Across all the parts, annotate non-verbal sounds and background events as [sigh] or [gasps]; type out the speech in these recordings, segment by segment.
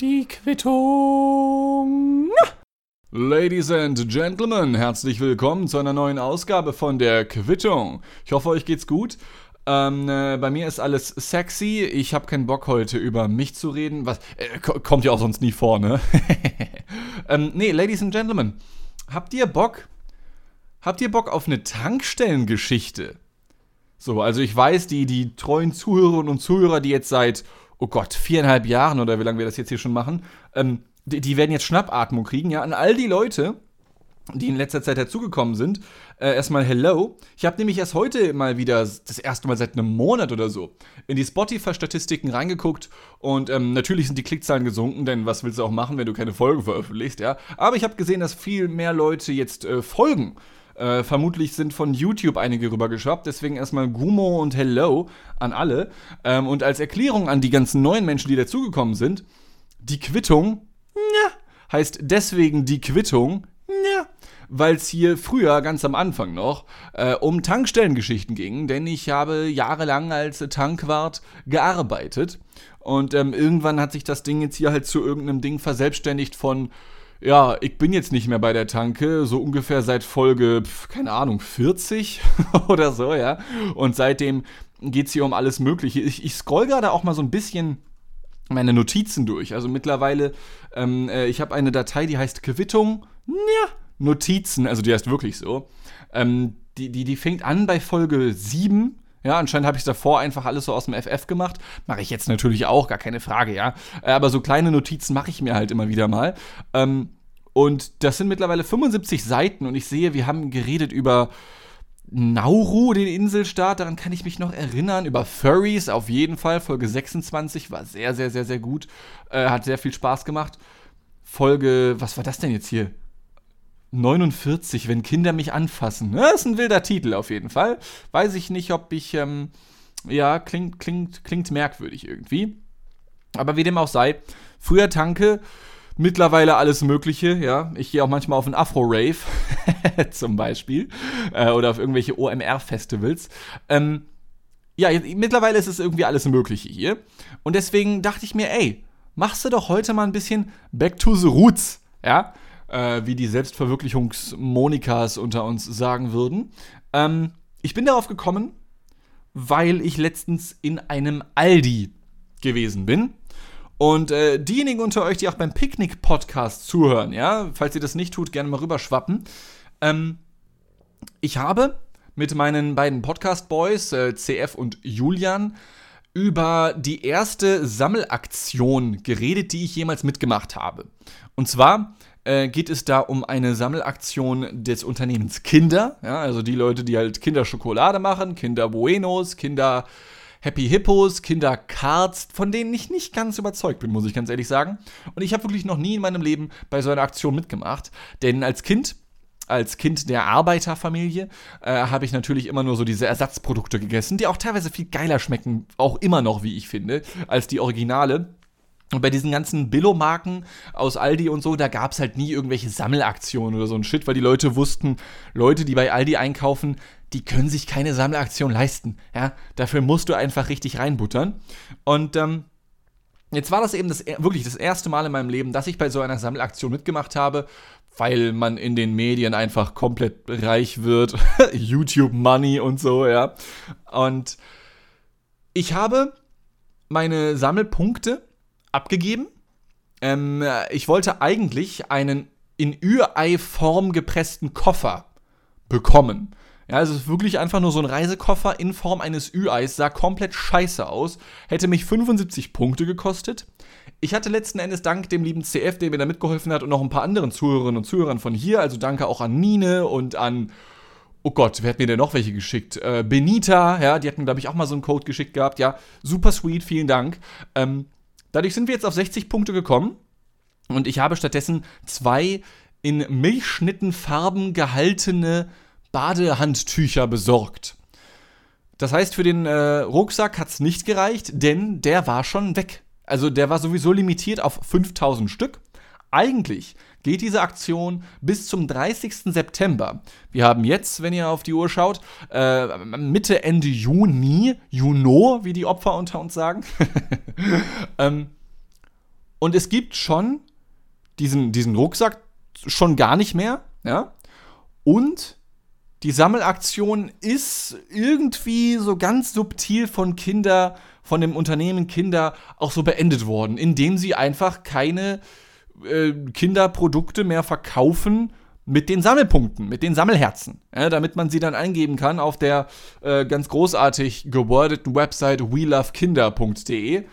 Die Quittung. Ladies and Gentlemen, herzlich willkommen zu einer neuen Ausgabe von der Quittung. Ich hoffe, euch geht's gut. Ähm, äh, bei mir ist alles sexy. Ich habe keinen Bock heute über mich zu reden. Was äh, kommt ja auch sonst nie vor, ne? [laughs] ähm, nee, Ladies and Gentlemen, habt ihr Bock? Habt ihr Bock auf eine Tankstellengeschichte? So, also ich weiß, die, die treuen Zuhörerinnen und Zuhörer, die jetzt seit, oh Gott, viereinhalb Jahren oder wie lange wir das jetzt hier schon machen, ähm, die, die, werden jetzt Schnappatmung kriegen, ja, an all die Leute, die in letzter Zeit dazugekommen sind, äh, erstmal Hello. Ich habe nämlich erst heute mal wieder das erste Mal seit einem Monat oder so in die Spotify-Statistiken reingeguckt und ähm, natürlich sind die Klickzahlen gesunken, denn was willst du auch machen, wenn du keine Folgen veröffentlichst, ja? Aber ich habe gesehen, dass viel mehr Leute jetzt äh, folgen äh, vermutlich sind von YouTube einige rübergeschwappt. Deswegen erstmal Gumo und Hello an alle. Ähm, und als Erklärung an die ganzen neuen Menschen, die dazugekommen sind, die Quittung ja, heißt deswegen die Quittung weil es hier früher, ganz am Anfang noch, äh, um Tankstellengeschichten ging, denn ich habe jahrelang als Tankwart gearbeitet und ähm, irgendwann hat sich das Ding jetzt hier halt zu irgendeinem Ding verselbstständigt von ja, ich bin jetzt nicht mehr bei der Tanke, so ungefähr seit Folge, keine Ahnung, 40 [laughs] oder so, ja. Und seitdem geht es hier um alles Mögliche. Ich, ich scroll gerade auch mal so ein bisschen meine Notizen durch. Also mittlerweile, ähm, äh, ich habe eine Datei, die heißt Quittung, ja, Notizen, also die heißt wirklich so. Ähm, die, die, die fängt an bei Folge 7 ja, anscheinend habe ich davor einfach alles so aus dem FF gemacht. Mache ich jetzt natürlich auch, gar keine Frage, ja. Äh, aber so kleine Notizen mache ich mir halt immer wieder mal. Ähm, und das sind mittlerweile 75 Seiten und ich sehe, wir haben geredet über Nauru, den Inselstaat, daran kann ich mich noch erinnern. Über Furries auf jeden Fall. Folge 26 war sehr, sehr, sehr, sehr gut. Äh, hat sehr viel Spaß gemacht. Folge, was war das denn jetzt hier? 49, wenn Kinder mich anfassen. Das ist ein wilder Titel auf jeden Fall. Weiß ich nicht, ob ich, ähm, ja, klingt, klingt, klingt merkwürdig irgendwie. Aber wie dem auch sei, früher Tanke, mittlerweile alles Mögliche, ja. Ich gehe auch manchmal auf einen Afro-Rave, [laughs] zum Beispiel, äh, oder auf irgendwelche OMR-Festivals. Ähm, ja, mittlerweile ist es irgendwie alles Mögliche hier. Und deswegen dachte ich mir, ey, machst du doch heute mal ein bisschen Back to the Roots, ja äh, wie die Selbstverwirklichungsmonikas unter uns sagen würden. Ähm, ich bin darauf gekommen, weil ich letztens in einem Aldi gewesen bin. Und äh, diejenigen unter euch, die auch beim Picknick-Podcast zuhören, ja, falls ihr das nicht tut, gerne mal rüberschwappen. Ähm, ich habe mit meinen beiden Podcast-Boys, äh, CF und Julian, über die erste Sammelaktion geredet, die ich jemals mitgemacht habe. Und zwar äh, geht es da um eine Sammelaktion des Unternehmens Kinder. Ja, also die Leute, die halt Kinderschokolade machen, Kinder Buenos, Kinder Happy Hippos, Kinder Cards, von denen ich nicht ganz überzeugt bin, muss ich ganz ehrlich sagen. Und ich habe wirklich noch nie in meinem Leben bei so einer Aktion mitgemacht. Denn als Kind als Kind der Arbeiterfamilie äh, habe ich natürlich immer nur so diese Ersatzprodukte gegessen, die auch teilweise viel geiler schmecken, auch immer noch, wie ich finde, als die Originale. Und bei diesen ganzen Billo-Marken aus Aldi und so, da gab es halt nie irgendwelche Sammelaktionen oder so ein Shit, weil die Leute wussten, Leute, die bei Aldi einkaufen, die können sich keine Sammelaktion leisten. Ja, dafür musst du einfach richtig reinbuttern. Und ähm, jetzt war das eben das, wirklich das erste Mal in meinem Leben, dass ich bei so einer Sammelaktion mitgemacht habe, weil man in den Medien einfach komplett reich wird. [laughs] YouTube Money und so, ja. Und ich habe meine Sammelpunkte abgegeben. Ähm, ich wollte eigentlich einen in Ürei-Form gepressten Koffer bekommen. Ja, also es ist wirklich einfach nur so ein Reisekoffer in Form eines Ü-Eis, sah komplett scheiße aus, hätte mich 75 Punkte gekostet. Ich hatte letzten Endes dank dem lieben CF, der mir da mitgeholfen hat und noch ein paar anderen Zuhörerinnen und Zuhörern von hier, also danke auch an Nine und an, oh Gott, wer hat mir denn noch welche geschickt? Äh, Benita, ja, die hat mir, glaube ich, auch mal so einen Code geschickt gehabt, ja, super sweet, vielen Dank. Ähm, Dadurch sind wir jetzt auf 60 Punkte gekommen und ich habe stattdessen zwei in Milchschnittenfarben gehaltene Badehandtücher besorgt. Das heißt, für den äh, Rucksack hat es nicht gereicht, denn der war schon weg. Also der war sowieso limitiert auf 5000 Stück. Eigentlich geht diese Aktion bis zum 30. September. Wir haben jetzt, wenn ihr auf die Uhr schaut, äh, Mitte, Ende Juni, Juno, wie die Opfer unter uns sagen. [laughs] ähm, und es gibt schon diesen, diesen Rucksack schon gar nicht mehr, ja. Und die Sammelaktion ist irgendwie so ganz subtil von Kinder, von dem Unternehmen Kinder auch so beendet worden, indem sie einfach keine äh, Kinderprodukte mehr verkaufen mit den Sammelpunkten, mit den Sammelherzen, ja, damit man sie dann eingeben kann auf der äh, ganz großartig gewordeten Website welovekinder.de.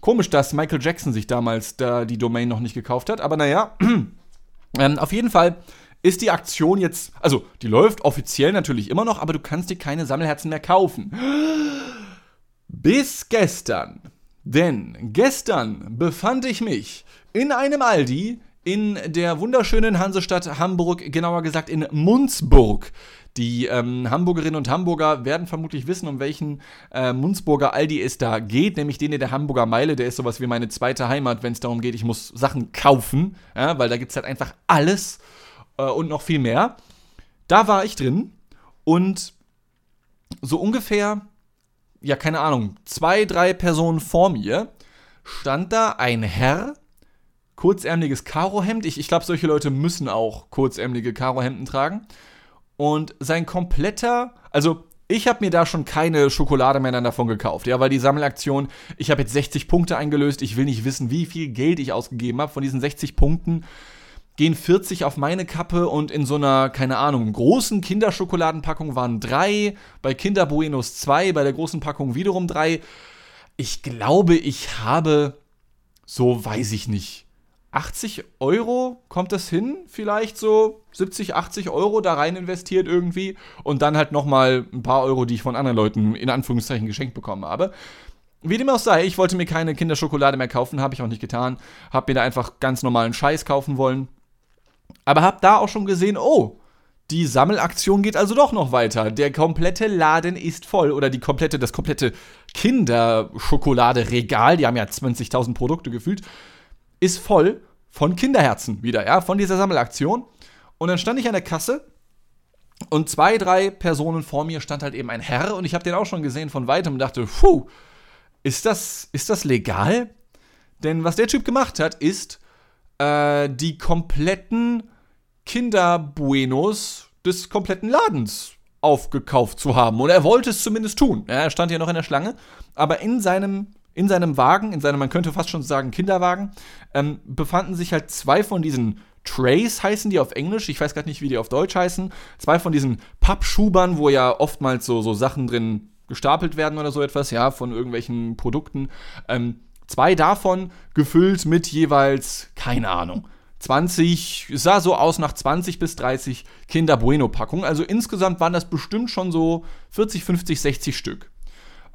Komisch, dass Michael Jackson sich damals da die Domain noch nicht gekauft hat, aber naja, [clears throat] ähm, auf jeden Fall ist die Aktion jetzt, also die läuft offiziell natürlich immer noch, aber du kannst dir keine Sammelherzen mehr kaufen. [gasps] Bis gestern. Denn gestern befand ich mich in einem Aldi in der wunderschönen Hansestadt Hamburg, genauer gesagt in Munzburg. Die ähm, Hamburgerinnen und Hamburger werden vermutlich wissen, um welchen äh, Munzburger Aldi es da geht, nämlich den in der Hamburger Meile. Der ist sowas wie meine zweite Heimat, wenn es darum geht, ich muss Sachen kaufen, ja, weil da gibt es halt einfach alles äh, und noch viel mehr. Da war ich drin und so ungefähr, ja, keine Ahnung, zwei, drei Personen vor mir stand da ein Herr kurzärmeliges Karohemd. Ich, ich glaube, solche Leute müssen auch kurzärmelige Karohemden tragen. Und sein kompletter, also ich habe mir da schon keine Schokolade mehr davon gekauft, ja, weil die Sammelaktion, ich habe jetzt 60 Punkte eingelöst, ich will nicht wissen, wie viel Geld ich ausgegeben habe. Von diesen 60 Punkten gehen 40 auf meine Kappe und in so einer, keine Ahnung, großen Kinderschokoladenpackung waren drei, bei Kinder Buenos zwei, bei der großen Packung wiederum drei. Ich glaube, ich habe, so weiß ich nicht, 80 Euro kommt das hin, vielleicht so 70, 80 Euro da rein investiert irgendwie und dann halt nochmal ein paar Euro, die ich von anderen Leuten in Anführungszeichen geschenkt bekommen habe. Wie dem auch sei, ich wollte mir keine Kinderschokolade mehr kaufen, habe ich auch nicht getan, habe mir da einfach ganz normalen Scheiß kaufen wollen, aber habe da auch schon gesehen, oh, die Sammelaktion geht also doch noch weiter. Der komplette Laden ist voll oder die komplette, das komplette Kinderschokoladeregal, die haben ja 20.000 Produkte gefühlt ist voll von Kinderherzen wieder, ja, von dieser Sammelaktion. Und dann stand ich an der Kasse und zwei, drei Personen vor mir stand halt eben ein Herr und ich habe den auch schon gesehen von weitem und dachte, puh, ist das, ist das legal? Denn was der Typ gemacht hat, ist äh, die kompletten Kinderbuenos des kompletten Ladens aufgekauft zu haben. Und er wollte es zumindest tun. Er stand ja noch in der Schlange, aber in seinem in seinem Wagen, in seinem, man könnte fast schon sagen, Kinderwagen, ähm, befanden sich halt zwei von diesen Trays heißen die auf Englisch, ich weiß gerade nicht, wie die auf Deutsch heißen. Zwei von diesen Pappschubern, wo ja oftmals so, so Sachen drin gestapelt werden oder so etwas, ja, von irgendwelchen Produkten. Ähm, zwei davon gefüllt mit jeweils, keine Ahnung, 20, es sah so aus nach 20 bis 30 Kinder Bueno Packungen. Also insgesamt waren das bestimmt schon so 40, 50, 60 Stück.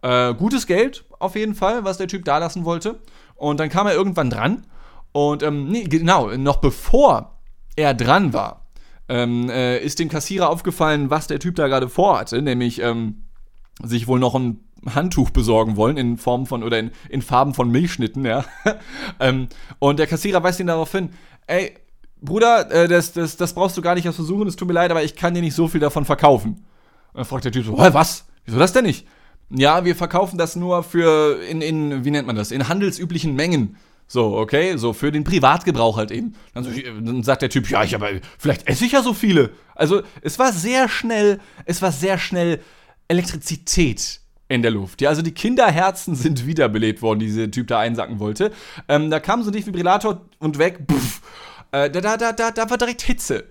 Äh, gutes Geld auf jeden Fall, was der Typ da lassen wollte. Und dann kam er irgendwann dran. Und ähm, nee, genau, noch bevor er dran war, ähm, äh, ist dem Kassierer aufgefallen, was der Typ da gerade vorhatte, nämlich ähm, sich wohl noch ein Handtuch besorgen wollen in Form von oder in, in Farben von Milchschnitten, ja. [laughs] ähm, und der Kassierer weist ihn darauf hin, ey, Bruder, äh, das, das, das brauchst du gar nicht erst versuchen, es tut mir leid, aber ich kann dir nicht so viel davon verkaufen. Und dann fragt der Typ so, was? Wieso das denn nicht? ja, wir verkaufen das nur für in, in, wie nennt man das, in handelsüblichen Mengen. So, okay, so für den Privatgebrauch halt eben. Dann, dann sagt der Typ, ja, ich aber, vielleicht esse ich ja so viele. Also, es war sehr schnell, es war sehr schnell Elektrizität in der Luft. Ja, also die Kinderherzen sind wiederbelebt worden, die dieser Typ da einsacken wollte. Ähm, da kam so ein Defibrillator und weg, puff. Äh, da, da, da, da, da war direkt Hitze.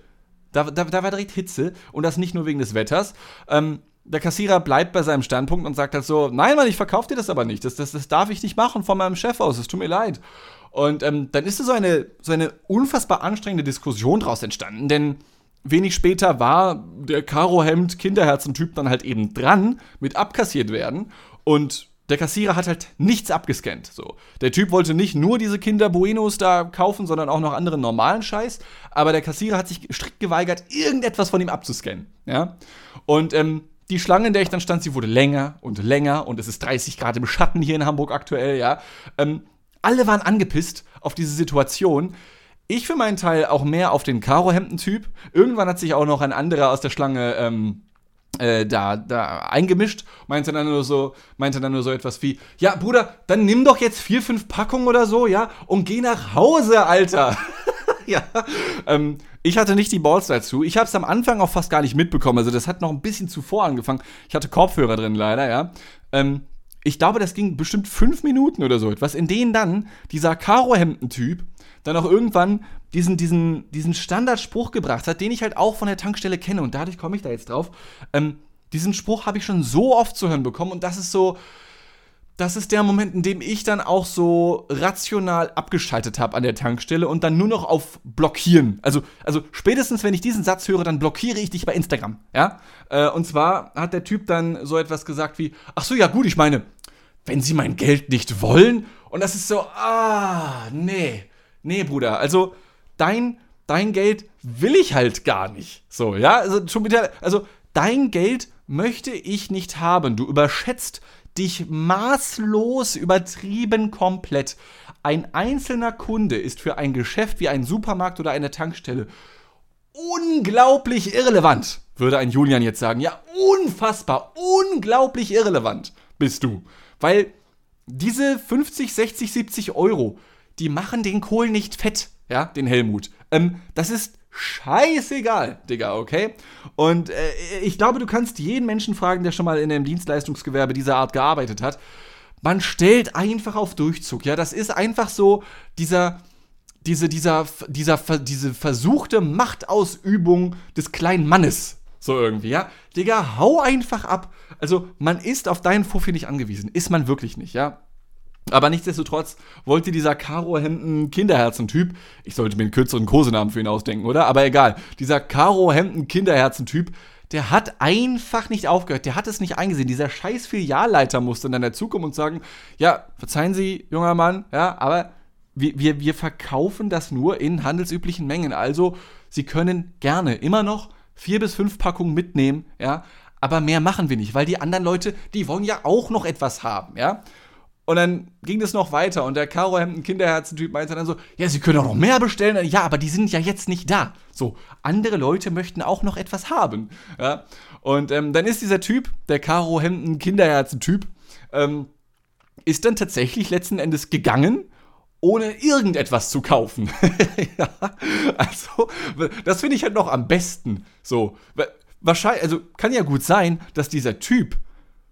Da, da, da war direkt Hitze und das nicht nur wegen des Wetters. Ähm, der Kassierer bleibt bei seinem Standpunkt und sagt halt so, nein, Mann, ich verkaufe dir das aber nicht. Das, das, das darf ich nicht machen von meinem Chef aus. Es tut mir leid. Und ähm, dann ist so eine, so eine unfassbar anstrengende Diskussion daraus entstanden, denn wenig später war der Karohemd-Kinderherzen-Typ dann halt eben dran mit abkassiert werden und der Kassierer hat halt nichts abgescannt. So. Der Typ wollte nicht nur diese Kinder Buenos da kaufen, sondern auch noch anderen normalen Scheiß. Aber der Kassierer hat sich strikt geweigert, irgendetwas von ihm abzuscannen. Ja? Und ähm, die Schlange, in der ich dann stand, sie wurde länger und länger und es ist 30 Grad im Schatten hier in Hamburg aktuell, ja. Ähm, alle waren angepisst auf diese Situation. Ich für meinen Teil auch mehr auf den Karohemden-Typ. Irgendwann hat sich auch noch ein anderer aus der Schlange ähm, äh, da, da eingemischt, meinte dann nur so, meinte dann nur so etwas wie, ja, Bruder, dann nimm doch jetzt vier, fünf Packungen oder so, ja, und geh nach Hause, Alter. [laughs] ja. Ähm, ich hatte nicht die Balls dazu. Ich habe es am Anfang auch fast gar nicht mitbekommen. Also das hat noch ein bisschen zuvor angefangen. Ich hatte Kopfhörer drin, leider, ja. Ähm, ich glaube, das ging bestimmt fünf Minuten oder so etwas, in denen dann dieser Karohemden-Typ dann auch irgendwann diesen, diesen, diesen Standardspruch gebracht hat, den ich halt auch von der Tankstelle kenne und dadurch komme ich da jetzt drauf. Ähm, diesen Spruch habe ich schon so oft zu hören bekommen und das ist so, das ist der Moment, in dem ich dann auch so rational abgeschaltet habe an der Tankstelle und dann nur noch auf Blockieren. Also, also spätestens, wenn ich diesen Satz höre, dann blockiere ich dich bei Instagram. Ja? Äh, und zwar hat der Typ dann so etwas gesagt wie: Ach so, ja, gut, ich meine, wenn Sie mein Geld nicht wollen. Und das ist so: Ah, nee, nee, Bruder. Also, dein, dein Geld will ich halt gar nicht. So, ja? Also, schon wieder, also, dein Geld möchte ich nicht haben. Du überschätzt dich maßlos übertrieben komplett. Ein einzelner Kunde ist für ein Geschäft wie ein Supermarkt oder eine Tankstelle unglaublich irrelevant, würde ein Julian jetzt sagen. Ja, unfassbar, unglaublich irrelevant bist du. Weil diese 50, 60, 70 Euro, die machen den Kohl nicht fett, ja, den Helmut. Ähm, das ist scheißegal, Digga, okay? Und äh, ich glaube, du kannst jeden Menschen fragen, der schon mal in einem Dienstleistungsgewerbe dieser Art gearbeitet hat. Man stellt einfach auf Durchzug, ja? Das ist einfach so dieser, diese, dieser, dieser, diese versuchte Machtausübung des kleinen Mannes. So irgendwie, ja? Digga, hau einfach ab. Also, man ist auf deinen Fuffi nicht angewiesen. Ist man wirklich nicht, ja? Aber nichtsdestotrotz wollte dieser Karo-Hemden-Kinderherzen-Typ, ich sollte mir einen kürzeren Kosenamen für ihn ausdenken, oder? Aber egal, dieser Karo-Hemden-Kinderherzen-Typ, der hat einfach nicht aufgehört, der hat es nicht eingesehen. Dieser scheiß Filialleiter musste dann dazukommen und sagen, ja, verzeihen Sie, junger Mann, ja, aber wir, wir, wir verkaufen das nur in handelsüblichen Mengen. Also, Sie können gerne immer noch vier bis fünf Packungen mitnehmen, ja, aber mehr machen wir nicht, weil die anderen Leute, die wollen ja auch noch etwas haben, ja. Und dann ging das noch weiter und der Karo Hemden Kinderherzen-Typ meinte dann so, ja, Sie können auch noch mehr bestellen. Ja, aber die sind ja jetzt nicht da. So, andere Leute möchten auch noch etwas haben. Ja? Und ähm, dann ist dieser Typ, der Karo Hemden Kinderherzen-Typ, ähm, ist dann tatsächlich letzten Endes gegangen, ohne irgendetwas zu kaufen. [laughs] ja, also, das finde ich halt noch am besten. So, wahrscheinlich, also kann ja gut sein, dass dieser Typ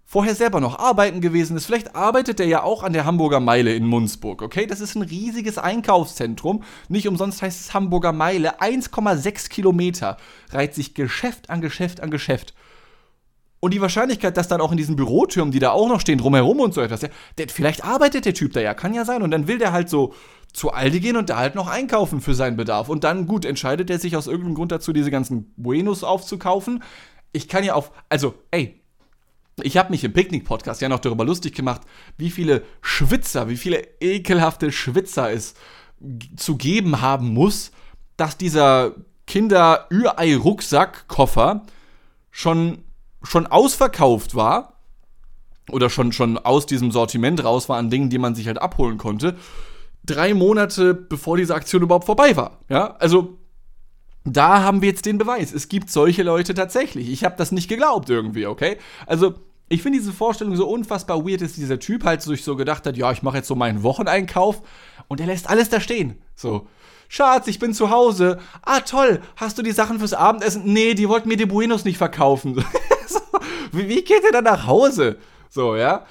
vorher selber noch arbeiten gewesen ist. Vielleicht arbeitet er ja auch an der Hamburger Meile in Munzburg, okay? Das ist ein riesiges Einkaufszentrum. Nicht umsonst heißt es Hamburger Meile. 1,6 Kilometer reiht sich Geschäft an Geschäft an Geschäft. Und die Wahrscheinlichkeit, dass dann auch in diesen Bürotürmen, die da auch noch stehen, drumherum und so etwas, ja, der, vielleicht arbeitet der Typ da ja, kann ja sein. Und dann will der halt so zu Aldi gehen und da halt noch einkaufen für seinen Bedarf. Und dann, gut, entscheidet er sich aus irgendeinem Grund dazu, diese ganzen Buenos aufzukaufen. Ich kann ja auf, also, ey, ich habe mich im Picknick-Podcast ja noch darüber lustig gemacht, wie viele Schwitzer, wie viele ekelhafte Schwitzer es zu geben haben muss, dass dieser Kinder-Ürei-Rucksack-Koffer schon, schon ausverkauft war oder schon, schon aus diesem Sortiment raus war an Dingen, die man sich halt abholen konnte, drei Monate bevor diese Aktion überhaupt vorbei war. Ja, also da haben wir jetzt den Beweis. Es gibt solche Leute tatsächlich. Ich habe das nicht geglaubt irgendwie, okay? Also, ich finde diese Vorstellung so unfassbar weird, dass dieser Typ halt sich so gedacht hat, ja, ich mache jetzt so meinen Wocheneinkauf und er lässt alles da stehen. So, Schatz, ich bin zu Hause. Ah, toll, hast du die Sachen fürs Abendessen? Nee, die wollten mir die Buenos nicht verkaufen. [laughs] so, wie, geht er dann nach Hause? So, ja.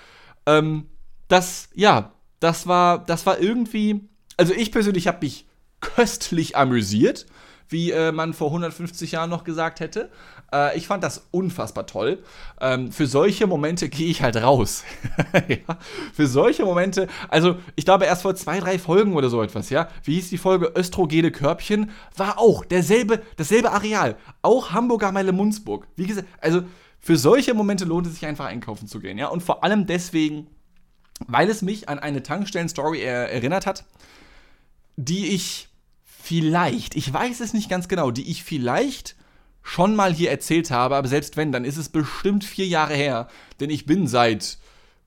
Ähm, das, ja, das war, das war irgendwie, also ich persönlich habe mich köstlich amüsiert wie äh, man vor 150 Jahren noch gesagt hätte. Äh, ich fand das unfassbar toll. Ähm, für solche Momente gehe ich halt raus. [laughs] ja, für solche Momente, also ich glaube erst vor zwei, drei Folgen oder so etwas, ja. Wie hieß die Folge Östrogene Körbchen? War auch derselbe, dasselbe Areal. Auch Hamburger Meile Munzburg. Wie gesagt, also für solche Momente lohnt es sich einfach einkaufen zu gehen, ja. Und vor allem deswegen, weil es mich an eine Tankstellen-Story er erinnert hat, die ich vielleicht, ich weiß es nicht ganz genau, die ich vielleicht schon mal hier erzählt habe, aber selbst wenn, dann ist es bestimmt vier Jahre her, denn ich bin seit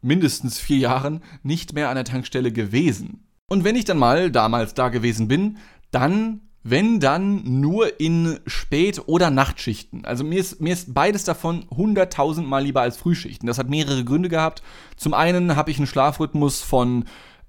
mindestens vier Jahren nicht mehr an der Tankstelle gewesen. Und wenn ich dann mal damals da gewesen bin, dann wenn dann nur in Spät- oder Nachtschichten. Also mir ist, mir ist beides davon hunderttausendmal lieber als Frühschichten. Das hat mehrere Gründe gehabt. Zum einen habe ich einen Schlafrhythmus von,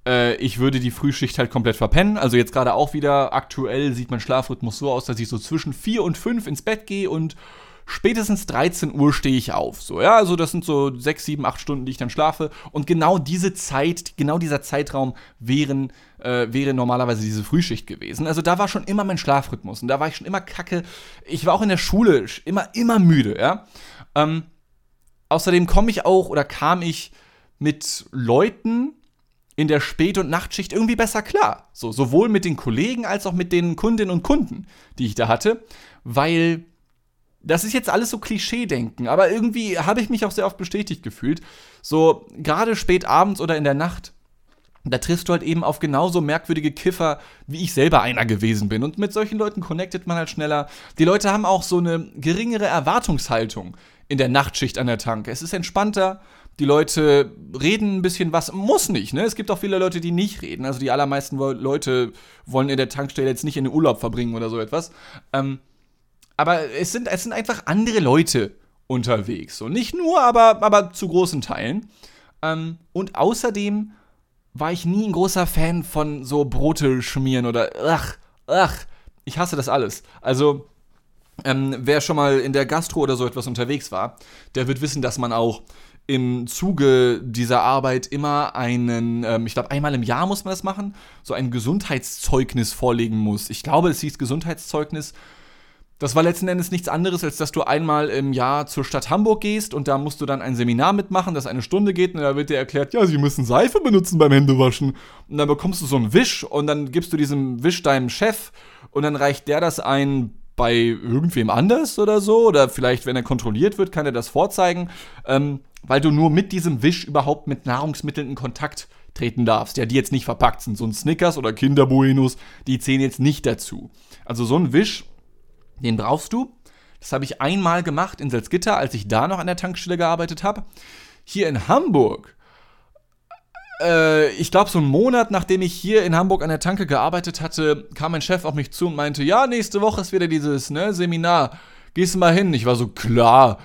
äh, ich würde die Frühschicht halt komplett verpennen. Also jetzt gerade auch wieder aktuell sieht mein Schlafrhythmus so aus, dass ich so zwischen 4 und 5 ins Bett gehe und spätestens 13 Uhr stehe ich auf. So, ja, also das sind so 6, 7, 8 Stunden, die ich dann schlafe. Und genau diese Zeit, genau dieser Zeitraum wären, äh, wäre normalerweise diese Frühschicht gewesen. Also da war schon immer mein Schlafrhythmus und da war ich schon immer kacke. Ich war auch in der Schule immer, immer müde, ja. Ähm, außerdem komme ich auch oder kam ich mit Leuten in der Spät- und Nachtschicht irgendwie besser klar. So, sowohl mit den Kollegen als auch mit den Kundinnen und Kunden, die ich da hatte, weil das ist jetzt alles so Klischee-Denken, aber irgendwie habe ich mich auch sehr oft bestätigt gefühlt. So, gerade spät abends oder in der Nacht, da triffst du halt eben auf genauso merkwürdige Kiffer, wie ich selber einer gewesen bin. Und mit solchen Leuten connectet man halt schneller. Die Leute haben auch so eine geringere Erwartungshaltung in der Nachtschicht an der Tanke. Es ist entspannter. Die Leute reden ein bisschen was, muss nicht, ne? Es gibt auch viele Leute, die nicht reden. Also die allermeisten Leute wollen in der Tankstelle jetzt nicht in den Urlaub verbringen oder so etwas. Ähm, aber es sind, es sind einfach andere Leute unterwegs. So nicht nur, aber, aber zu großen Teilen. Ähm, und außerdem war ich nie ein großer Fan von so Brote schmieren oder ach, ach, ich hasse das alles. Also, ähm, wer schon mal in der Gastro oder so etwas unterwegs war, der wird wissen, dass man auch im Zuge dieser Arbeit immer einen, ähm, ich glaube, einmal im Jahr muss man das machen, so ein Gesundheitszeugnis vorlegen muss. Ich glaube, es hieß Gesundheitszeugnis das war letzten Endes nichts anderes, als dass du einmal im Jahr zur Stadt Hamburg gehst und da musst du dann ein Seminar mitmachen, das eine Stunde geht und da wird dir erklärt, ja, sie müssen Seife benutzen beim Händewaschen. Und dann bekommst du so einen Wisch und dann gibst du diesem Wisch deinem Chef und dann reicht der das ein bei irgendwem anders oder so oder vielleicht, wenn er kontrolliert wird, kann er das vorzeigen, ähm, weil du nur mit diesem Wisch überhaupt mit Nahrungsmitteln in Kontakt treten darfst, ja, die jetzt nicht verpackt sind. So ein Snickers oder Kinderbuenos, die zählen jetzt nicht dazu. Also so ein Wisch den brauchst du. Das habe ich einmal gemacht in Salzgitter, als ich da noch an der Tankstelle gearbeitet habe. Hier in Hamburg, äh, ich glaube, so einen Monat nachdem ich hier in Hamburg an der Tanke gearbeitet hatte, kam mein Chef auf mich zu und meinte: Ja, nächste Woche ist wieder dieses ne, Seminar. Gehst du mal hin? Ich war so klar.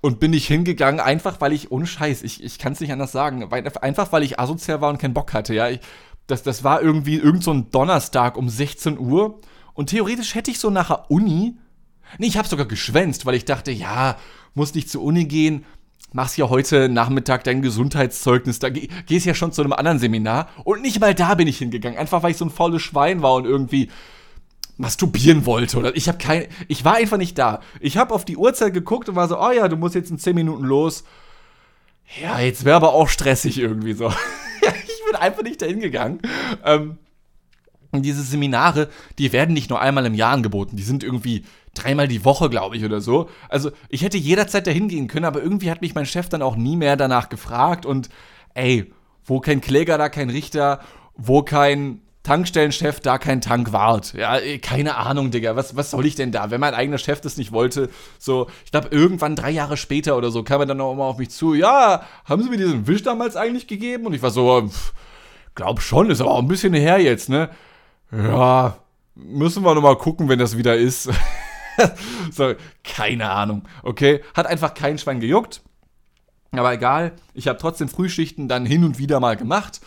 Und bin ich hingegangen, einfach weil ich, ohne Scheiß, ich, ich kann es nicht anders sagen, einfach weil ich asozial war und keinen Bock hatte, ja. Ich, das, das war irgendwie irgend so ein Donnerstag um 16 Uhr und theoretisch hätte ich so nachher Uni. Nee, ich habe sogar geschwänzt, weil ich dachte, ja, muss nicht zur Uni gehen. Machst ja heute Nachmittag dein Gesundheitszeugnis, da gehst ja schon zu einem anderen Seminar. Und nicht mal da bin ich hingegangen, einfach weil ich so ein faules Schwein war und irgendwie masturbieren wollte oder ich habe kein ich war einfach nicht da. Ich habe auf die Uhrzeit geguckt und war so, oh ja, du musst jetzt in 10 Minuten los. Ja, jetzt wäre aber auch stressig irgendwie so. [laughs] ich bin einfach nicht dahin gegangen. Ähm, und diese Seminare, die werden nicht nur einmal im Jahr angeboten, die sind irgendwie dreimal die Woche, glaube ich, oder so. Also ich hätte jederzeit dahin gehen können, aber irgendwie hat mich mein Chef dann auch nie mehr danach gefragt und ey, wo kein Kläger, da kein Richter, wo kein Tankstellenchef, da kein Tankwart. Ja, keine Ahnung, Digga. Was, was soll ich denn da? Wenn mein eigener Chef das nicht wollte, so, ich glaube, irgendwann drei Jahre später oder so kam er dann auch mal auf mich zu. Ja, haben Sie mir diesen Wisch damals eigentlich gegeben? Und ich war so, pff, glaub schon, ist aber auch ein bisschen her jetzt, ne? Ja, müssen wir nochmal gucken, wenn das wieder ist. [laughs] so, keine Ahnung. Okay, hat einfach kein Schwein gejuckt. Aber egal, ich habe trotzdem Frühschichten dann hin und wieder mal gemacht.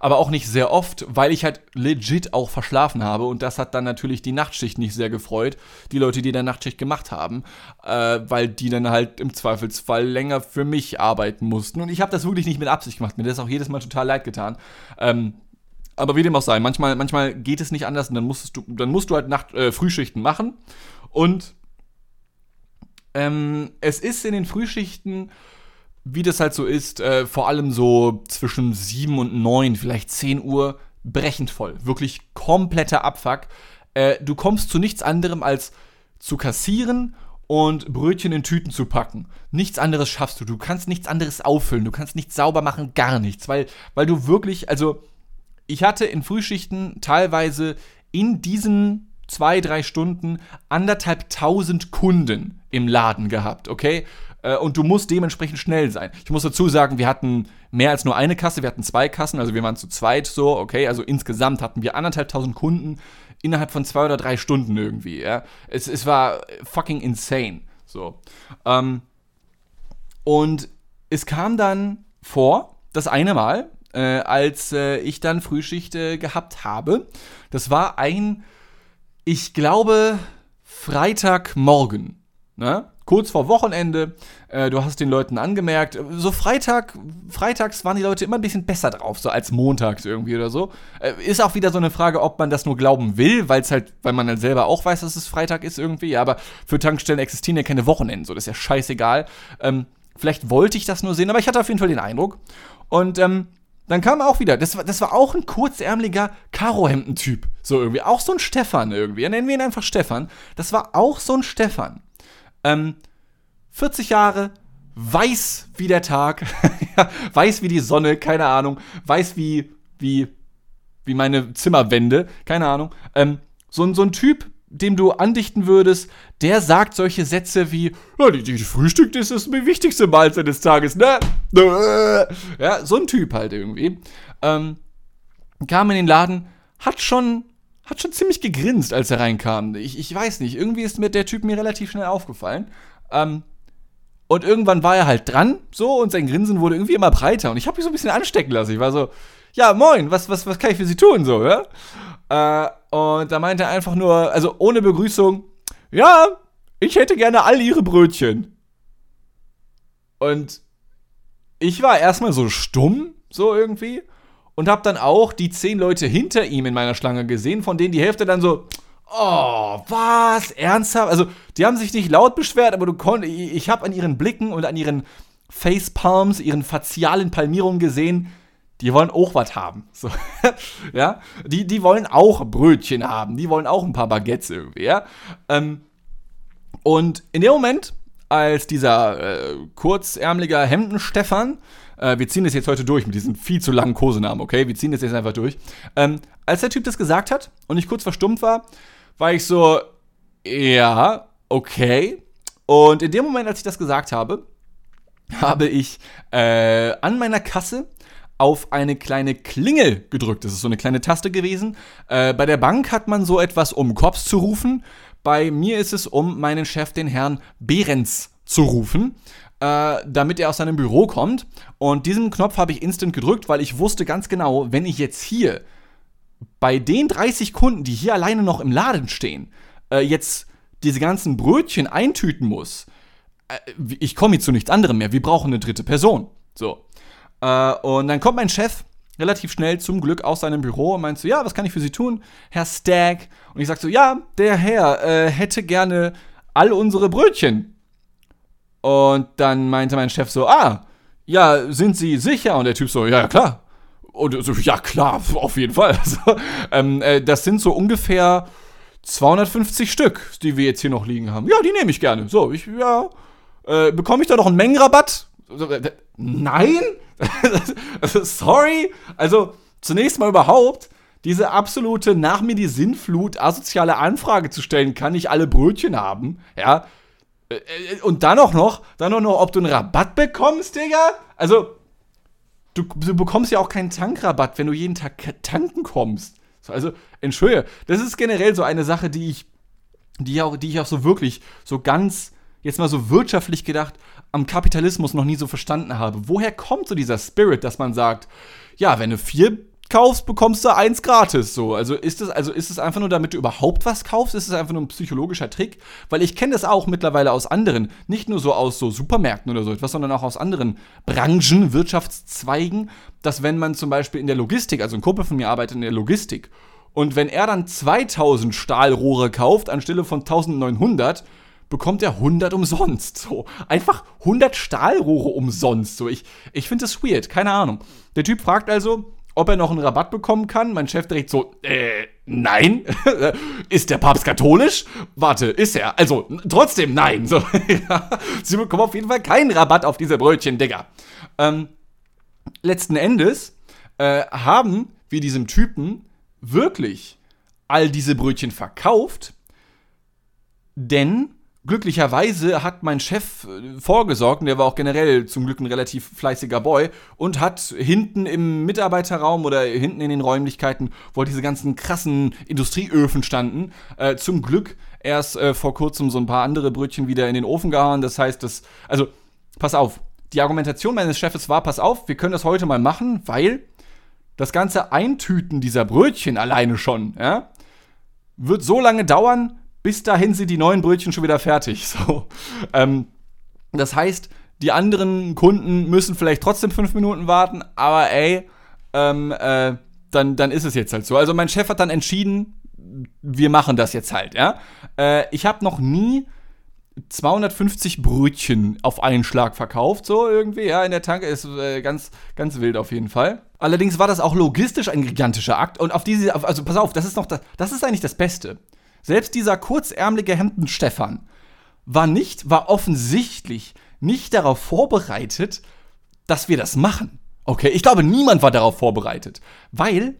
Aber auch nicht sehr oft, weil ich halt legit auch verschlafen habe. Und das hat dann natürlich die Nachtschicht nicht sehr gefreut. Die Leute, die der Nachtschicht gemacht haben. Äh, weil die dann halt im Zweifelsfall länger für mich arbeiten mussten. Und ich habe das wirklich nicht mit Absicht gemacht. Mir das auch jedes Mal total leid getan. Ähm, aber wie dem auch sei, manchmal, manchmal geht es nicht anders und dann musst du, dann musst du halt Nacht, äh, Frühschichten machen. Und ähm, es ist in den Frühschichten, wie das halt so ist, äh, vor allem so zwischen 7 und 9, vielleicht 10 Uhr, brechend voll. Wirklich kompletter Abfuck. Äh, du kommst zu nichts anderem als zu kassieren und Brötchen in Tüten zu packen. Nichts anderes schaffst du. Du kannst nichts anderes auffüllen. Du kannst nichts sauber machen, gar nichts. Weil, weil du wirklich, also ich hatte in Frühschichten teilweise in diesen zwei, drei Stunden anderthalb tausend Kunden im Laden gehabt, okay? Äh, und du musst dementsprechend schnell sein. Ich muss dazu sagen, wir hatten mehr als nur eine Kasse, wir hatten zwei Kassen, also wir waren zu zweit so, okay, also insgesamt hatten wir anderthalbtausend Kunden innerhalb von zwei oder drei Stunden irgendwie, ja. Es, es war fucking insane, so. Ähm, und es kam dann vor, das eine Mal, äh, als äh, ich dann Frühschicht äh, gehabt habe. Das war ein, ich glaube, Freitagmorgen. Ne? Kurz vor Wochenende, äh, du hast den Leuten angemerkt, so Freitag, freitags waren die Leute immer ein bisschen besser drauf, so als montags irgendwie oder so. Äh, ist auch wieder so eine Frage, ob man das nur glauben will, weil es halt, weil man dann selber auch weiß, dass es Freitag ist irgendwie, ja, aber für Tankstellen existieren ja keine Wochenenden, so, das ist ja scheißegal. Ähm, vielleicht wollte ich das nur sehen, aber ich hatte auf jeden Fall den Eindruck. Und ähm, dann kam auch wieder, das war, das war auch ein kurzärmeliger Karohemden-Typ. So irgendwie. Auch so ein Stefan irgendwie. Nennen wir ihn einfach Stefan. Das war auch so ein Stefan. Ähm, 40 Jahre, weiß wie der Tag, [laughs] weiß wie die Sonne, keine Ahnung, weiß wie, wie, wie meine Zimmerwände, keine Ahnung. Ähm, so, so ein Typ, dem du andichten würdest, der sagt solche Sätze wie, ja, die, die Frühstück ist das wichtigste Mahlzeit des Tages, ne? [laughs] Ja, so ein Typ halt irgendwie. Ähm, kam in den Laden, hat schon, hat schon ziemlich gegrinst, als er reinkam. Ich, ich weiß nicht, irgendwie ist mir der Typ mir relativ schnell aufgefallen. Ähm, und irgendwann war er halt dran, so, und sein Grinsen wurde irgendwie immer breiter. Und ich habe mich so ein bisschen anstecken lassen. Ich war so, ja, moin, was, was, was kann ich für Sie tun, so, ja? Äh, und da meinte er einfach nur, also ohne Begrüßung, ja, ich hätte gerne all ihre Brötchen. Und ich war erstmal so stumm, so irgendwie, und hab dann auch die zehn Leute hinter ihm in meiner Schlange gesehen, von denen die Hälfte dann so, oh, was, ernsthaft? Also, die haben sich nicht laut beschwert, aber du konntest, ich habe an ihren Blicken und an ihren Facepalms, ihren facialen Palmierungen gesehen, die wollen auch was haben. [laughs] So, ja, die, die wollen auch Brötchen haben, die wollen auch ein paar Baguettes irgendwie, ja. Ähm, und in dem Moment, als dieser äh, Hemden-Stefan, äh, wir ziehen das jetzt heute durch mit diesem viel zu langen Kosenamen, okay? Wir ziehen das jetzt einfach durch. Ähm, als der Typ das gesagt hat und ich kurz verstummt war, war ich so, ja, okay. Und in dem Moment, als ich das gesagt habe, habe ich äh, an meiner Kasse auf eine kleine Klingel gedrückt. Das ist so eine kleine Taste gewesen. Äh, bei der Bank hat man so etwas, um Cops zu rufen. Bei mir ist es, um meinen Chef, den Herrn Behrens, zu rufen, äh, damit er aus seinem Büro kommt. Und diesen Knopf habe ich instant gedrückt, weil ich wusste ganz genau, wenn ich jetzt hier bei den 30 Kunden, die hier alleine noch im Laden stehen, äh, jetzt diese ganzen Brötchen eintüten muss, äh, ich komme zu nichts anderem mehr. Wir brauchen eine dritte Person. So. Äh, und dann kommt mein Chef relativ schnell zum Glück aus seinem Büro und meint so, ja, was kann ich für Sie tun, Herr Stagg? Und ich sag so, ja, der Herr äh, hätte gerne all unsere Brötchen. Und dann meinte mein Chef so, ah, ja, sind Sie sicher? Und der Typ so, ja, klar. Und so, ja, klar, auf jeden Fall. [laughs] Also, ähm, äh, das sind so ungefähr 250 Stück, die wir jetzt hier noch liegen haben. Ja, die nehme ich gerne. So, ich, ja, äh, bekomme ich da noch einen Mengenrabatt? Äh, nein? [laughs] Sorry? Also, zunächst mal überhaupt, diese absolute nach mir die Sinnflut asoziale Anfrage zu stellen, kann ich alle Brötchen haben? Ja. Äh, äh, und dann auch noch, dann auch noch, ob du einen Rabatt bekommst, Digga? Also, du, du bekommst ja auch keinen Tankrabatt, wenn du jeden Tag tanken kommst. Also, entschuldige, das ist generell so eine Sache, die ich, die auch, die ich auch so wirklich so ganz jetzt mal so wirtschaftlich gedacht, am Kapitalismus noch nie so verstanden habe. Woher kommt so dieser Spirit, dass man sagt, ja, wenn du vier kaufst, bekommst du eins gratis. So, also ist es also ist es einfach nur, damit du überhaupt was kaufst? Ist es einfach nur ein psychologischer Trick? Weil ich kenne das auch mittlerweile aus anderen, nicht nur so aus so Supermärkten oder so etwas, sondern auch aus anderen Branchen, Wirtschaftszweigen, dass wenn man zum Beispiel in der Logistik, also ein Kumpel von mir arbeitet in der Logistik, und wenn er dann 2000 Stahlrohre kauft anstelle von 1900, bekommt er 100 umsonst. So, einfach 100 Stahlrohre umsonst. So, ich, ich finde das weird, keine Ahnung. Der Typ fragt also, ob er noch einen Rabatt bekommen kann. Mein Chef direkt so, äh, nein. [laughs] ist der Papst katholisch? Warte, ist er? Also, trotzdem nein. So, [laughs] ja. Sie bekommen auf jeden Fall keinen Rabatt auf diese Brötchen, Digga. Ähm, letzten Endes äh, haben wir diesem Typen wirklich all diese Brötchen verkauft, denn glücklicherweise hat mein Chef äh, vorgesorgt, und der war auch generell zum Glück ein relativ fleißiger Boy, und hat hinten im Mitarbeiterraum oder hinten in den Räumlichkeiten, wo halt diese ganzen krassen Industrieöfen standen, äh, zum Glück erst äh, vor kurzem so ein paar andere Brötchen wieder in den Ofen gehauen. Das heißt, das, also, pass auf, die Argumentation meines Chefs war, pass auf, wir können das heute mal machen, weil das ganze Eintüten dieser Brötchen alleine schon, ja, wird so lange dauern, bis dahin sind die neuen Brötchen schon wieder fertig. [laughs] So. Ähm, das heißt, die anderen Kunden müssen vielleicht trotzdem fünf Minuten warten, aber ey, ähm, äh, dann, dann ist es jetzt halt so. Also mein Chef hat dann entschieden, wir machen das jetzt halt, ja. Äh, ich habe noch nie 250 Brötchen auf einen Schlag verkauft, so irgendwie, ja, in der Tanke ist äh, ganz, ganz wild auf jeden Fall. Allerdings war das auch logistisch ein gigantischer Akt und auf diese, also pass auf, das ist noch, das, das ist eigentlich das Beste. Selbst dieser kurzärmelige Hemden Stefan war nicht, war offensichtlich nicht darauf vorbereitet, dass wir das machen. Okay, ich glaube, niemand war darauf vorbereitet, weil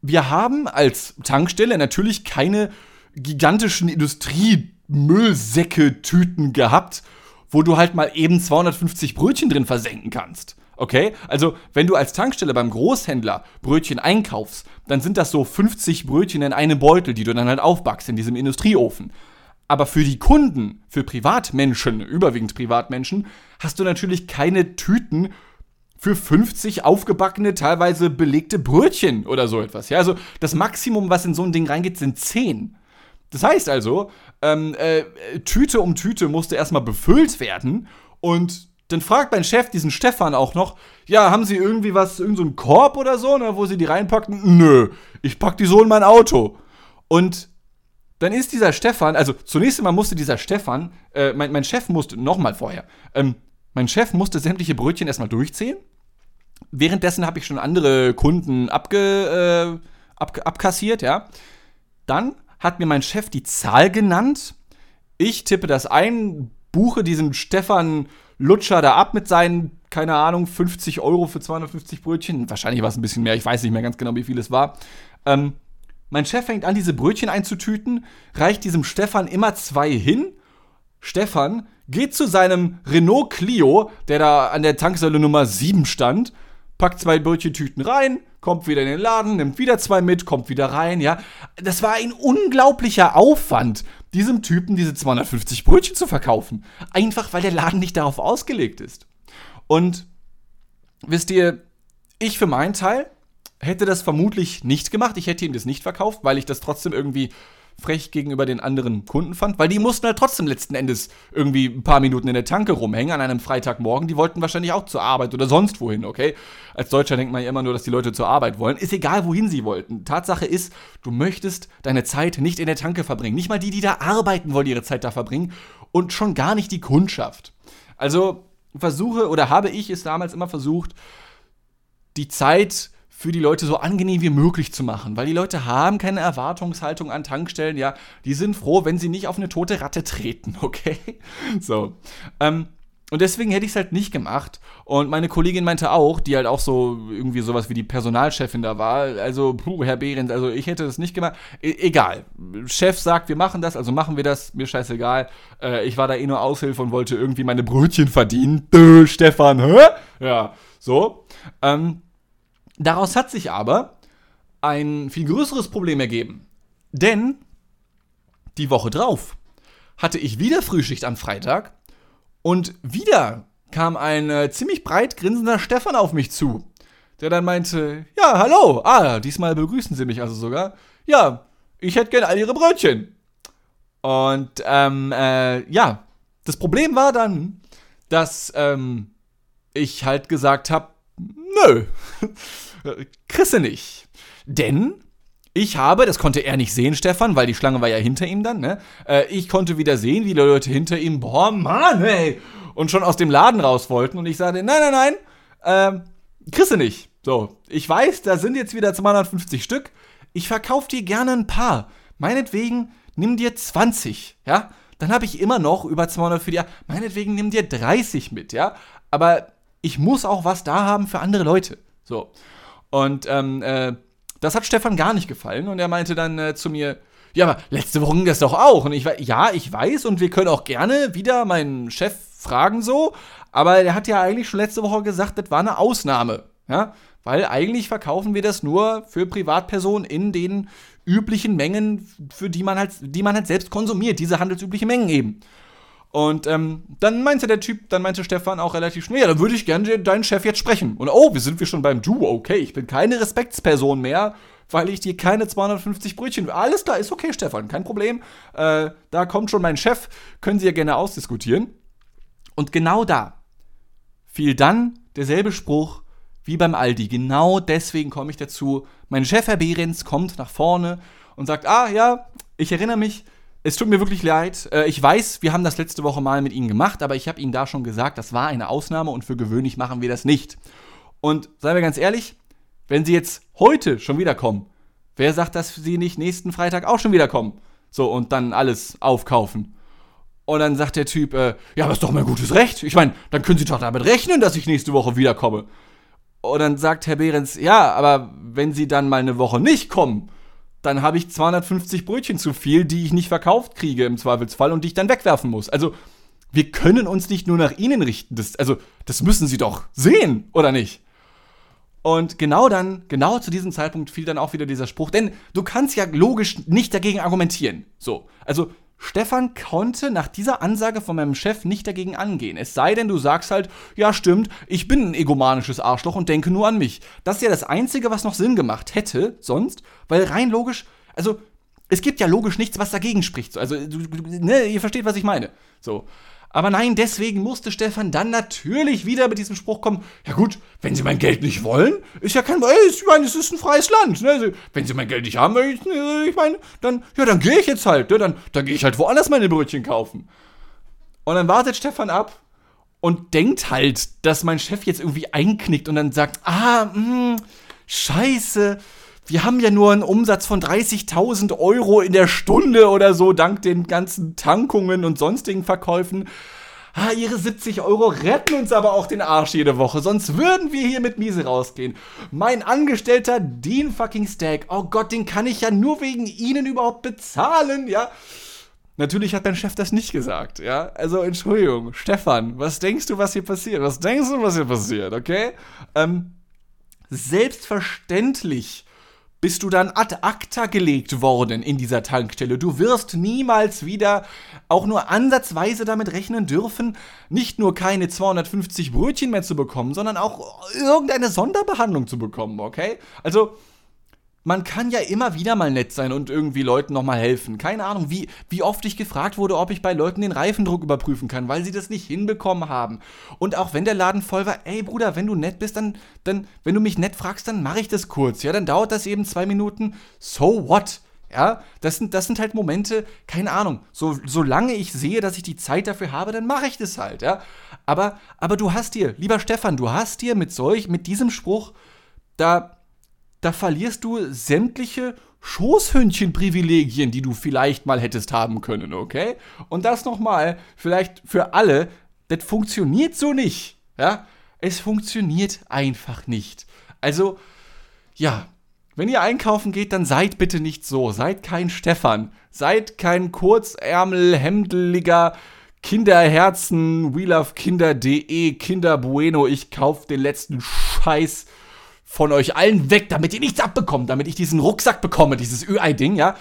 wir haben als Tankstelle natürlich keine gigantischen Industriemüllsäcke-Tüten gehabt, wo du halt mal eben 250 Brötchen drin versenken kannst. Okay? Also, wenn du als Tankstelle beim Großhändler Brötchen einkaufst, dann sind das so 50 Brötchen in einem Beutel, die du dann halt aufbackst in diesem Industrieofen. Aber für die Kunden, für Privatmenschen, überwiegend Privatmenschen, hast du natürlich keine Tüten für 50 aufgebackene, teilweise belegte Brötchen oder so etwas. Ja, also das Maximum, was in so ein Ding reingeht, sind 10. Das heißt also, ähm, äh, Tüte um Tüte musste erstmal befüllt werden und dann fragt mein Chef diesen Stefan auch noch, ja, haben Sie irgendwie was, irgendeinen so Korb oder so, ne, wo Sie die reinpacken? Nö, ich pack die so in mein Auto. Und dann ist dieser Stefan, also zunächst einmal musste dieser Stefan, äh, mein, mein Chef musste, nochmal vorher, ähm, mein Chef musste sämtliche Brötchen erstmal durchzählen. Währenddessen habe ich schon andere Kunden abge, äh, ab, abkassiert, ja. Dann hat mir mein Chef die Zahl genannt. Ich tippe das ein, buche diesen Stefan Lutscher da ab mit seinen, keine Ahnung, 50 Euro für 250 Brötchen. Wahrscheinlich war es ein bisschen mehr, ich weiß nicht mehr ganz genau, wie viel es war. Ähm, mein Chef fängt an, diese Brötchen einzutüten, reicht diesem Stefan immer zwei hin. Stefan geht zu seinem Renault Clio, der da an der Tanksäule Nummer 7 stand, packt zwei Brötchentüten rein, kommt wieder in den Laden, nimmt wieder zwei mit, kommt wieder rein, ja. Das war ein unglaublicher Aufwand, diesem Typen diese 250 Brötchen zu verkaufen. Einfach weil der Laden nicht darauf ausgelegt ist. Und wisst ihr, ich für meinen Teil hätte das vermutlich nicht gemacht. Ich hätte ihm das nicht verkauft, weil ich das trotzdem irgendwie frech gegenüber den anderen Kunden fand, weil die mussten halt trotzdem letzten Endes irgendwie ein paar Minuten in der Tanke rumhängen an einem Freitagmorgen. Die wollten wahrscheinlich auch zur Arbeit oder sonst wohin, okay? Als Deutscher denkt man ja immer nur, dass die Leute zur Arbeit wollen. Ist egal, wohin sie wollten. Tatsache ist, du möchtest deine Zeit nicht in der Tanke verbringen. Nicht mal die, die da arbeiten, wollen ihre Zeit da verbringen. Und schon gar nicht die Kundschaft. Also versuche oder habe ich es damals immer versucht, die Zeit für die Leute so angenehm wie möglich zu machen, weil die Leute haben keine Erwartungshaltung an Tankstellen, ja, die sind froh, wenn sie nicht auf eine tote Ratte treten, [laughs] okay? So. Ähm, und deswegen hätte ich es halt nicht gemacht. Und meine Kollegin meinte auch, die halt auch so irgendwie sowas wie die Personalchefin da war, also, puh, Herr Behrens, also ich hätte das nicht gemacht. E egal. Chef sagt, wir machen das, also machen wir das, mir scheißegal. Äh, ich war da eh nur Aushilfe und wollte irgendwie meine Brötchen verdienen. Dö, Stefan, hä? Ja, so. Ähm, Daraus hat sich aber ein viel größeres Problem ergeben. Denn die Woche drauf hatte ich wieder Frühschicht am Freitag und wieder kam ein äh, ziemlich breit grinsender Stefan auf mich zu, der dann meinte, ja, hallo, ah, diesmal begrüßen Sie mich also sogar. Ja, ich hätte gern all Ihre Brötchen. Und ähm, äh, ja, das Problem war dann, dass ähm, ich halt gesagt habe, nö, [laughs] du nicht. Denn ich habe, das konnte er nicht sehen, Stefan, weil die Schlange war ja hinter ihm dann, ne? Äh, ich konnte wieder sehen, wie die Leute hinter ihm, boah, Mann, ey, und schon aus dem Laden raus wollten. Und ich sagte, nein, nein, nein, äh, kriegst nicht. So, ich weiß, da sind jetzt wieder 250 Stück. Ich verkaufe dir gerne ein paar. Meinetwegen, nimm dir 20, ja? Dann habe ich immer noch über 200 für dir. Meinetwegen, nimm dir 30 mit, ja? Aber ich muss auch was da haben für andere Leute. So. Und ähm, äh, das hat Stefan gar nicht gefallen und er meinte dann äh, zu mir, ja, aber letzte Woche ging das doch auch. Und ich war, ja, ich weiß und wir können auch gerne wieder meinen Chef fragen so, aber der hat ja eigentlich schon letzte Woche gesagt, das war eine Ausnahme. Ja, weil eigentlich verkaufen wir das nur für Privatpersonen in den üblichen Mengen, für die man halt, die man halt selbst konsumiert, diese handelsüblichen Mengen eben. Und ähm, dann meinte der Typ, dann meinte Stefan auch relativ schnell, ja, dann würde ich gerne deinen Chef jetzt sprechen. Und oh, wir sind wir schon beim Du, okay, ich bin keine Respektsperson mehr, weil ich dir keine 250 Brötchen. Alles klar, ist okay, Stefan, kein Problem. Äh, da kommt schon mein Chef, können Sie ja gerne ausdiskutieren. Und genau da fiel dann derselbe Spruch wie beim Aldi. Genau deswegen komme ich dazu. Mein Chef, Herr Behrens, kommt nach vorne und sagt: Ah, ja, ich erinnere mich, es tut mir wirklich leid. Äh, ich weiß, wir haben das letzte Woche mal mit Ihnen gemacht, aber ich habe Ihnen da schon gesagt, das war eine Ausnahme und für gewöhnlich machen wir das nicht. Und seien wir ganz ehrlich, wenn Sie jetzt heute schon wiederkommen, wer sagt, dass Sie nicht nächsten Freitag auch schon wiederkommen? So, und dann alles aufkaufen. Und dann sagt der Typ, äh, ja, das ist doch mein gutes Recht. Ich meine, dann können Sie doch damit rechnen, dass ich nächste Woche wiederkomme. Und dann sagt Herr Behrens, ja, aber wenn Sie dann mal eine Woche nicht kommen, dann habe ich 250 Brötchen zu viel, die ich nicht verkauft kriege im Zweifelsfall und die ich dann wegwerfen muss. Also, wir können uns nicht nur nach ihnen richten. Das, also, das müssen sie doch sehen, oder nicht? Und genau dann, genau zu diesem Zeitpunkt fiel dann auch wieder dieser Spruch, denn du kannst ja logisch nicht dagegen argumentieren. So, also Stefan konnte nach dieser Ansage von meinem Chef nicht dagegen angehen. Es sei denn, du sagst halt, ja stimmt, ich bin ein egomanisches Arschloch und denke nur an mich. Das ist ja das Einzige, was noch Sinn gemacht hätte sonst, weil rein logisch, also es gibt ja logisch nichts, was dagegen spricht. Also, ne, ihr versteht, was ich meine. So. Aber nein, deswegen musste Stefan dann natürlich wieder mit diesem Spruch kommen: Ja, gut, wenn Sie mein Geld nicht wollen, ist ja kein. Ich meine, es ist ein freies Land. Ne? Also, wenn Sie mein Geld nicht haben, ich, ich meine, dann, ja, dann gehe ich jetzt halt. Ne? Dann, dann gehe ich halt woanders meine Brötchen kaufen. Und dann wartet Stefan ab und denkt halt, dass mein Chef jetzt irgendwie einknickt und dann sagt: Ah, mh, hm, scheiße wir haben ja nur einen Umsatz von 30.000 Euro in der Stunde oder so, dank den ganzen Tankungen und sonstigen Verkäufen. Ah, ihre 70 Euro retten uns aber auch den Arsch jede Woche, sonst würden wir hier mit Miese rausgehen. Mein Angestellter Dean fucking Stack, oh Gott, den kann ich ja nur wegen Ihnen überhaupt bezahlen, ja. Natürlich hat dein Chef das nicht gesagt, ja. Also Entschuldigung, Stefan, was denkst du, was hier passiert? Was denkst du, was hier passiert, okay? Ähm, selbstverständlich bist du dann ad acta gelegt worden in dieser Tankstelle. Du wirst niemals wieder auch nur ansatzweise damit rechnen dürfen, nicht nur keine 250 Brötchen mehr zu bekommen, sondern auch irgendeine Sonderbehandlung zu bekommen, okay? Also, man kann ja immer wieder mal nett sein und irgendwie Leuten nochmal helfen. Keine Ahnung, wie, wie oft ich gefragt wurde, ob ich bei Leuten den Reifendruck überprüfen kann, weil sie das nicht hinbekommen haben. Und auch wenn der Laden voll war, ey Bruder, wenn du nett bist, dann, dann wenn du mich nett fragst, dann mache ich das kurz. Ja, dann dauert das eben zwei Minuten. So what? Ja, das sind, das sind halt Momente, keine Ahnung. So, solange ich sehe, dass ich die Zeit dafür habe, dann mache ich das halt, ja. Aber, aber du hast dir, lieber Stefan, du hast dir mit solch, mit diesem Spruch, da, da verlierst du sämtliche Schoßhündchenprivilegien, die du vielleicht mal hättest haben können, okay? Und das nochmal, vielleicht für alle, das funktioniert so nicht, ja? Es funktioniert einfach nicht. Also, ja, wenn ihr einkaufen geht, dann seid bitte nicht so. Seid kein Stefan. Seid kein Kurzärmel, hemdeliger Kinderherzen, WeLoveKinder.de, Kinder Bueno, ich kauf den letzten Scheiß von euch allen weg, damit ihr nichts abbekommt, damit ich diesen Rucksack bekomme, dieses Ü-Ei-Ding, ja.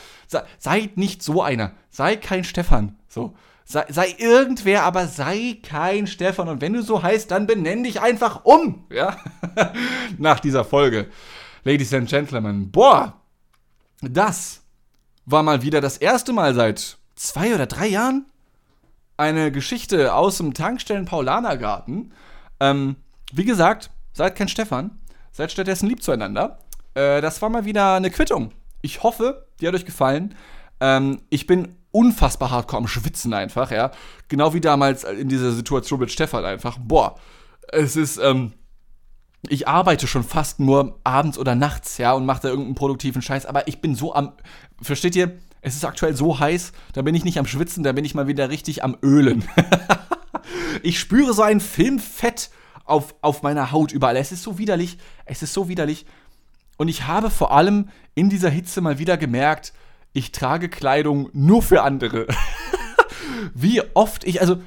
Seid nicht so einer. Sei kein Stefan. So. Sei, sei, irgendwer, aber sei kein Stefan. Und wenn du so heißt, dann benenn dich einfach um, ja. [laughs] Nach dieser Folge. Ladies and Gentlemen, boah, das war mal wieder das erste Mal seit zwei oder drei Jahren eine Geschichte aus dem Tankstellen-Paulanergarten. Ähm, wie gesagt, seid kein Stefan. Seid stattdessen lieb zueinander. Äh, das war mal wieder eine Quittung. Ich hoffe, die hat euch gefallen. Ähm, ich bin unfassbar hardcore am Schwitzen einfach, ja. Genau wie damals in dieser Situation mit Stefan einfach. Boah, es ist, ähm, ich arbeite schon fast nur abends oder nachts, ja, und mache da irgendeinen produktiven Scheiß, aber ich bin so am, versteht ihr? Es ist aktuell so heiß, da bin ich nicht am Schwitzen, da bin ich mal wieder richtig am Ölen. [laughs] ich spüre so ein Filmfett auf, auf meiner Haut überall. Es ist so widerlich. Es ist so widerlich. Und ich habe vor allem in dieser Hitze mal wieder gemerkt, ich trage Kleidung nur für andere. [laughs] Wie oft ich, also,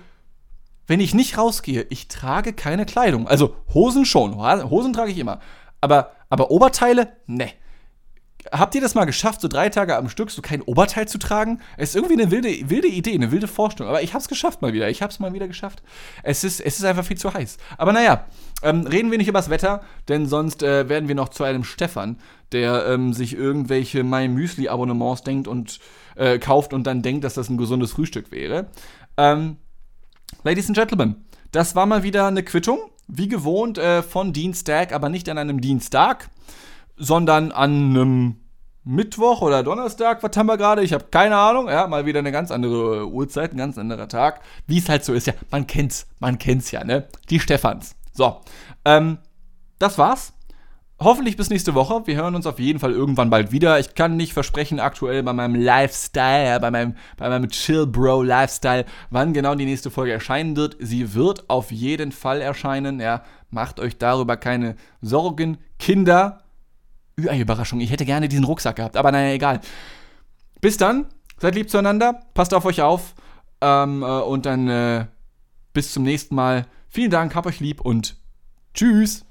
wenn ich nicht rausgehe, ich trage keine Kleidung. Also Hosen schon, Hosen trage ich immer. Aber, aber Oberteile, ne. Habt ihr das mal geschafft, so drei Tage am Stück so kein Oberteil zu tragen? Es ist irgendwie eine wilde, wilde Idee, eine wilde Vorstellung. Aber ich hab's geschafft mal wieder. Ich hab's mal wieder geschafft. Es ist, es ist einfach viel zu heiß. Aber naja, ähm, reden wir nicht über das Wetter, denn sonst äh, werden wir noch zu einem Stefan, der ähm, sich irgendwelche My Müsli Abonnements denkt und äh, kauft und dann denkt, dass das ein gesundes Frühstück wäre. Ähm, Ladies and Gentlemen, das war mal wieder eine Quittung. Wie gewohnt äh, von Dienstag, aber nicht an einem Dienstag, sondern an einem Mittwoch oder Donnerstag. Was haben wir gerade? Ich habe keine Ahnung. Ja, mal wieder eine ganz andere äh, Uhrzeit, ein ganz anderer Tag. Wie es halt so ist. Ja, man kennt's. Man kennt's ja, ne? Die Stephans. So. Ähm, das war's. Hoffentlich bis nächste Woche. Wir hören uns auf jeden Fall irgendwann bald wieder. Ich kann nicht versprechen, aktuell bei meinem Lifestyle, bei meinem, bei meinem Chill Bro Lifestyle, wann genau die nächste Folge erscheinen wird. Sie wird auf jeden Fall erscheinen. Ja, macht euch darüber keine Sorgen. Kinder, eine Überraschung. Ich hätte gerne diesen Rucksack gehabt, aber naja, egal. Bis dann. Seid lieb zueinander. Passt auf euch auf. Ähm, äh, und dann äh, bis zum nächsten Mal. Vielen Dank, hab euch lieb und tschüss.